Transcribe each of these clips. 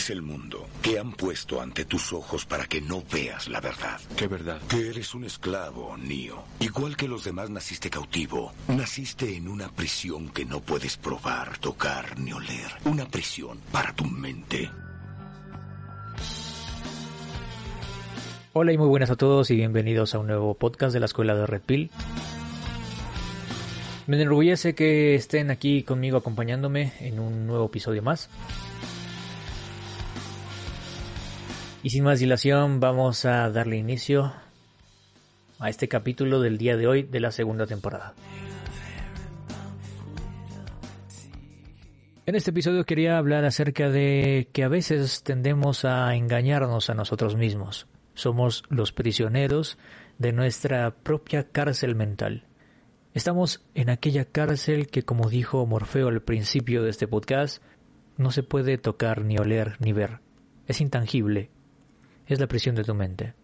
Es el mundo que han puesto ante tus ojos para que no veas la verdad. ¿Qué verdad? Que eres un esclavo, Neo. Igual que los demás naciste cautivo. Naciste en una prisión que no puedes probar, tocar ni oler. Una prisión para tu mente. Hola y muy buenas a todos y bienvenidos a un nuevo podcast de la Escuela de Red Pill. Me enorgullece que estén aquí conmigo acompañándome en un nuevo episodio más. Y sin más dilación vamos a darle inicio a este capítulo del día de hoy de la segunda temporada. En este episodio quería hablar acerca de que a veces tendemos a engañarnos a nosotros mismos. Somos los prisioneros de nuestra propia cárcel mental. Estamos en aquella cárcel que, como dijo Morfeo al principio de este podcast, no se puede tocar, ni oler, ni ver. Es intangible. Es la prisión de tu mente.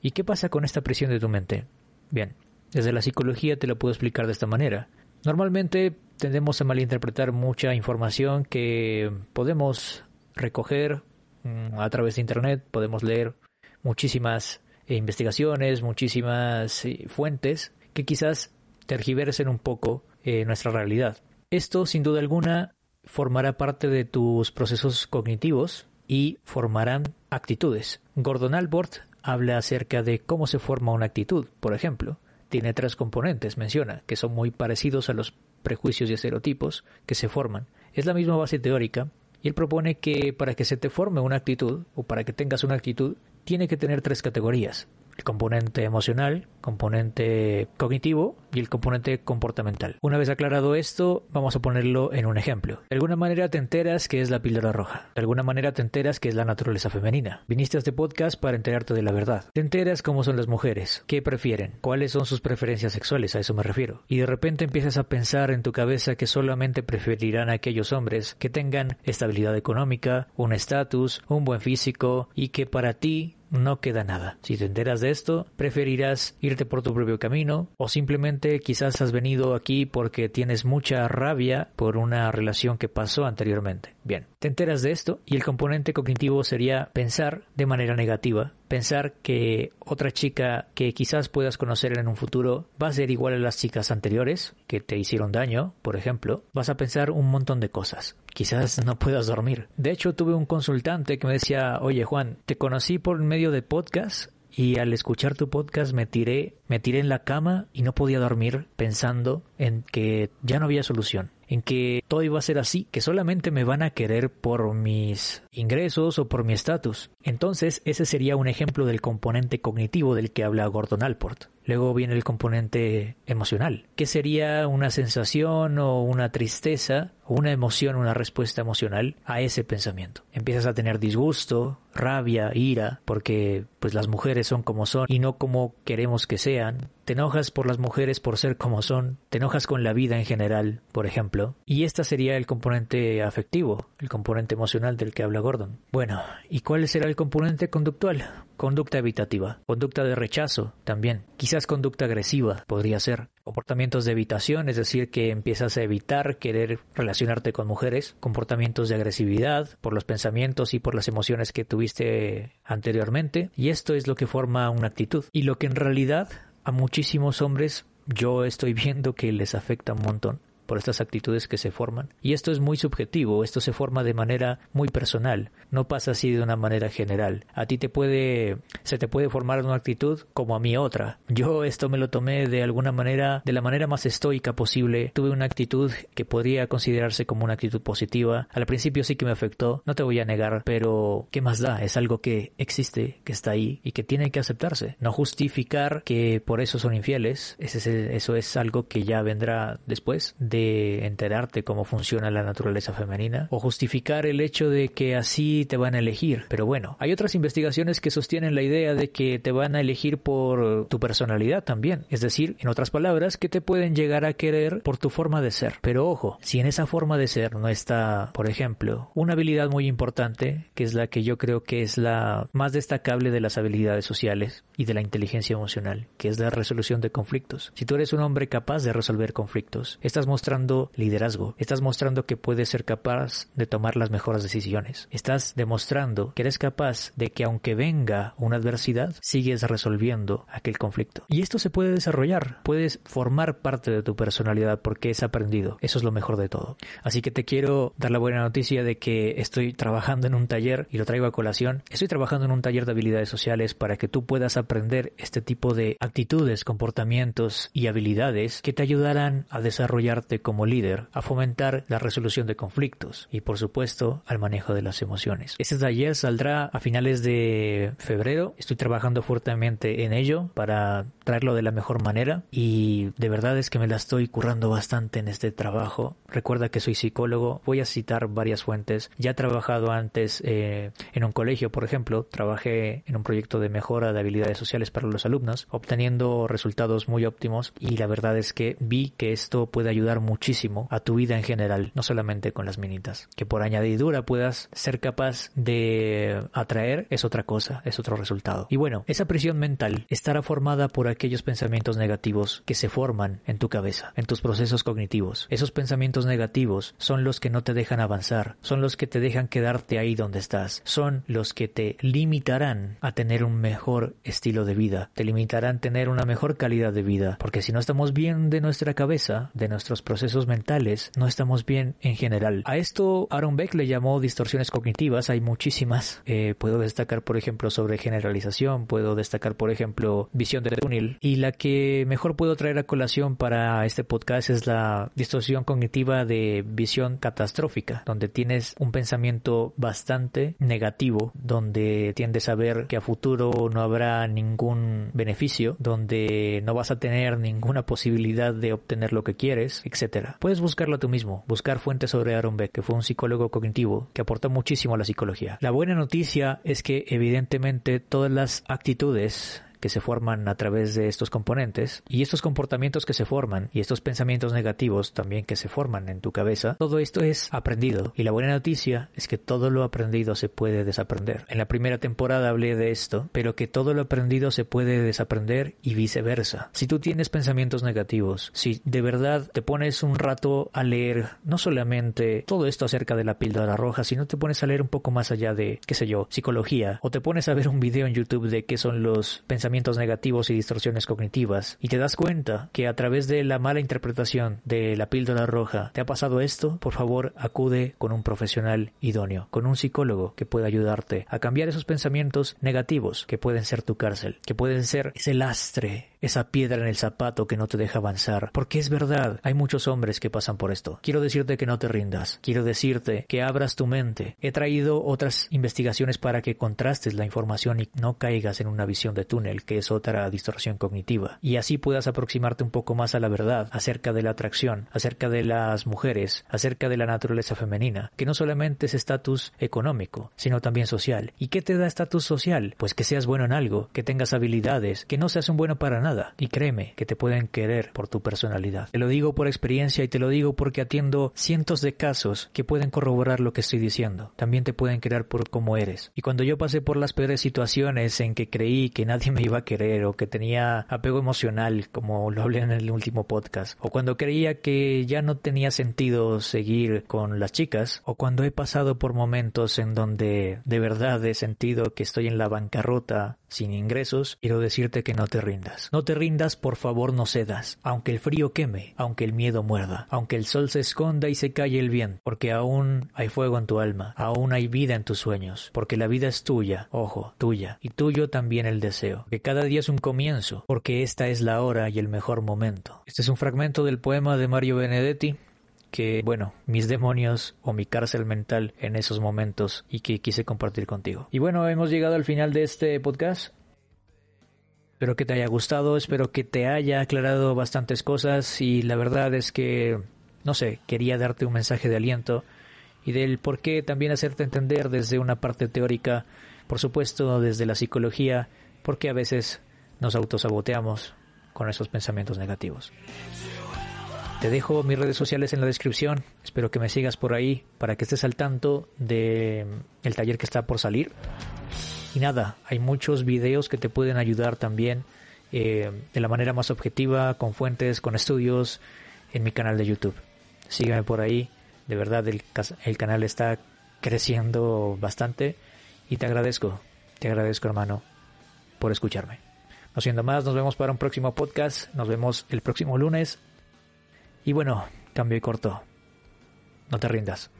¿Y qué pasa con esta prisión de tu mente? Bien, desde la psicología te lo puedo explicar de esta manera. Normalmente tendemos a malinterpretar mucha información que podemos recoger mm, a través de Internet, podemos leer muchísimas eh, investigaciones, muchísimas eh, fuentes que quizás tergiversen un poco eh, nuestra realidad. Esto, sin duda alguna, formará parte de tus procesos cognitivos y formarán actitudes. Gordon Albert habla acerca de cómo se forma una actitud, por ejemplo. Tiene tres componentes, menciona, que son muy parecidos a los prejuicios y estereotipos que se forman. Es la misma base teórica y él propone que para que se te forme una actitud o para que tengas una actitud, tiene que tener tres categorías el componente emocional, componente cognitivo y el componente comportamental. Una vez aclarado esto, vamos a ponerlo en un ejemplo. De alguna manera te enteras que es la píldora roja. De alguna manera te enteras que es la naturaleza femenina. Viniste a este podcast para enterarte de la verdad. Te enteras cómo son las mujeres, qué prefieren, cuáles son sus preferencias sexuales, a eso me refiero. Y de repente empiezas a pensar en tu cabeza que solamente preferirán a aquellos hombres que tengan estabilidad económica, un estatus, un buen físico y que para ti no queda nada. Si te enteras de esto, preferirás irte por tu propio camino o simplemente quizás has venido aquí porque tienes mucha rabia por una relación que pasó anteriormente. Bien, te enteras de esto y el componente cognitivo sería pensar de manera negativa, pensar que otra chica que quizás puedas conocer en un futuro va a ser igual a las chicas anteriores que te hicieron daño, por ejemplo, vas a pensar un montón de cosas. Quizás no puedas dormir. De hecho, tuve un consultante que me decía, oye Juan, te conocí por medio de podcast y al escuchar tu podcast me tiré, me tiré en la cama y no podía dormir pensando en que ya no había solución en que todo iba a ser así, que solamente me van a querer por mis ingresos o por mi estatus. Entonces, ese sería un ejemplo del componente cognitivo del que habla Gordon Alport. Luego viene el componente emocional, que sería una sensación o una tristeza o una emoción, una respuesta emocional a ese pensamiento. Empiezas a tener disgusto, rabia, ira, porque pues las mujeres son como son y no como queremos que sean. Te enojas por las mujeres por ser como son, te enojas con la vida en general, por ejemplo, y este sería el componente afectivo, el componente emocional del que habla Gordon. Bueno, ¿y cuál será el componente conductual? Conducta evitativa, conducta de rechazo también, quizás conducta agresiva podría ser, comportamientos de evitación, es decir, que empiezas a evitar querer relacionarte con mujeres, comportamientos de agresividad por los pensamientos y por las emociones que tuviste anteriormente, y esto es lo que forma una actitud, y lo que en realidad a muchísimos hombres yo estoy viendo que les afecta un montón por estas actitudes que se forman. Y esto es muy subjetivo, esto se forma de manera muy personal, no pasa así de una manera general. A ti te puede, se te puede formar una actitud como a mí otra. Yo esto me lo tomé de alguna manera, de la manera más estoica posible. Tuve una actitud que podría considerarse como una actitud positiva. Al principio sí que me afectó, no te voy a negar, pero ¿qué más da? Es algo que existe, que está ahí y que tiene que aceptarse. No justificar que por eso son infieles, eso es algo que ya vendrá después de enterarte cómo funciona la naturaleza femenina o justificar el hecho de que así te van a elegir. Pero bueno, hay otras investigaciones que sostienen la idea de que te van a elegir por tu personalidad también. Es decir, en otras palabras, que te pueden llegar a querer por tu forma de ser. Pero ojo, si en esa forma de ser no está, por ejemplo, una habilidad muy importante, que es la que yo creo que es la más destacable de las habilidades sociales y de la inteligencia emocional, que es la resolución de conflictos. Si tú eres un hombre capaz de resolver conflictos, estás mostrando mostrando liderazgo, estás mostrando que puedes ser capaz de tomar las mejores decisiones, estás demostrando que eres capaz de que aunque venga una adversidad, sigues resolviendo aquel conflicto. Y esto se puede desarrollar, puedes formar parte de tu personalidad porque es aprendido, eso es lo mejor de todo. Así que te quiero dar la buena noticia de que estoy trabajando en un taller y lo traigo a colación, estoy trabajando en un taller de habilidades sociales para que tú puedas aprender este tipo de actitudes, comportamientos y habilidades que te ayudarán a desarrollarte como líder, a fomentar la resolución de conflictos y por supuesto al manejo de las emociones. Este taller saldrá a finales de febrero, estoy trabajando fuertemente en ello para traerlo de la mejor manera y de verdad es que me la estoy currando bastante en este trabajo. Recuerda que soy psicólogo, voy a citar varias fuentes, ya he trabajado antes eh, en un colegio, por ejemplo, trabajé en un proyecto de mejora de habilidades sociales para los alumnos, obteniendo resultados muy óptimos y la verdad es que vi que esto puede ayudar muchísimo a tu vida en general, no solamente con las minitas. Que por añadidura puedas ser capaz de atraer es otra cosa, es otro resultado. Y bueno, esa prisión mental estará formada por aquellos pensamientos negativos que se forman en tu cabeza, en tus procesos cognitivos. Esos pensamientos negativos son los que no te dejan avanzar, son los que te dejan quedarte ahí donde estás, son los que te limitarán a tener un mejor estilo de vida, te limitarán a tener una mejor calidad de vida, porque si no estamos bien de nuestra cabeza, de nuestros procesos mentales, no estamos bien en general. A esto Aaron Beck le llamó distorsiones cognitivas, hay muchísimas. Eh, puedo destacar, por ejemplo, sobre generalización, puedo destacar, por ejemplo, visión de túnel, y la que mejor puedo traer a colación para este podcast es la distorsión cognitiva de visión catastrófica, donde tienes un pensamiento bastante negativo, donde tiendes a ver que a futuro no habrá ningún beneficio, donde no vas a tener ninguna posibilidad de obtener lo que quieres, Puedes buscarlo tú mismo, buscar fuentes sobre Aaron Beck, que fue un psicólogo cognitivo que aportó muchísimo a la psicología. La buena noticia es que evidentemente todas las actitudes que se forman a través de estos componentes y estos comportamientos que se forman y estos pensamientos negativos también que se forman en tu cabeza, todo esto es aprendido y la buena noticia es que todo lo aprendido se puede desaprender. En la primera temporada hablé de esto, pero que todo lo aprendido se puede desaprender y viceversa. Si tú tienes pensamientos negativos, si de verdad te pones un rato a leer no solamente todo esto acerca de la píldora roja, sino te pones a leer un poco más allá de, qué sé yo, psicología, o te pones a ver un video en YouTube de qué son los pensamientos negativos y distorsiones cognitivas y te das cuenta que a través de la mala interpretación de la píldora roja te ha pasado esto, por favor acude con un profesional idóneo, con un psicólogo que pueda ayudarte a cambiar esos pensamientos negativos que pueden ser tu cárcel, que pueden ser ese lastre esa piedra en el zapato que no te deja avanzar. Porque es verdad, hay muchos hombres que pasan por esto. Quiero decirte que no te rindas. Quiero decirte que abras tu mente. He traído otras investigaciones para que contrastes la información y no caigas en una visión de túnel, que es otra distorsión cognitiva. Y así puedas aproximarte un poco más a la verdad acerca de la atracción, acerca de las mujeres, acerca de la naturaleza femenina, que no solamente es estatus económico, sino también social. ¿Y qué te da estatus social? Pues que seas bueno en algo, que tengas habilidades, que no seas un bueno para nada y créeme que te pueden querer por tu personalidad. Te lo digo por experiencia y te lo digo porque atiendo cientos de casos que pueden corroborar lo que estoy diciendo. También te pueden querer por cómo eres. Y cuando yo pasé por las peores situaciones en que creí que nadie me iba a querer o que tenía apego emocional, como lo hablé en el último podcast, o cuando creía que ya no tenía sentido seguir con las chicas, o cuando he pasado por momentos en donde de verdad he sentido que estoy en la bancarrota sin ingresos, quiero decirte que no te rindas. No te rindas, por favor no cedas, aunque el frío queme, aunque el miedo muerda, aunque el sol se esconda y se calle el viento, porque aún hay fuego en tu alma, aún hay vida en tus sueños, porque la vida es tuya, ojo, tuya, y tuyo también el deseo, que cada día es un comienzo, porque esta es la hora y el mejor momento. Este es un fragmento del poema de Mario Benedetti, que, bueno, mis demonios o mi cárcel mental en esos momentos y que quise compartir contigo. Y bueno, hemos llegado al final de este podcast. Espero que te haya gustado, espero que te haya aclarado bastantes cosas y la verdad es que, no sé, quería darte un mensaje de aliento y del por qué también hacerte entender desde una parte teórica, por supuesto desde la psicología, porque a veces nos autosaboteamos con esos pensamientos negativos. Te dejo mis redes sociales en la descripción. Espero que me sigas por ahí para que estés al tanto de mm, el taller que está por salir. Y nada, hay muchos videos que te pueden ayudar también eh, de la manera más objetiva, con fuentes, con estudios, en mi canal de YouTube. sígueme por ahí. De verdad el, el canal está creciendo bastante y te agradezco, te agradezco hermano por escucharme. No siendo más, nos vemos para un próximo podcast, nos vemos el próximo lunes. Y bueno, cambio y corto. No te rindas.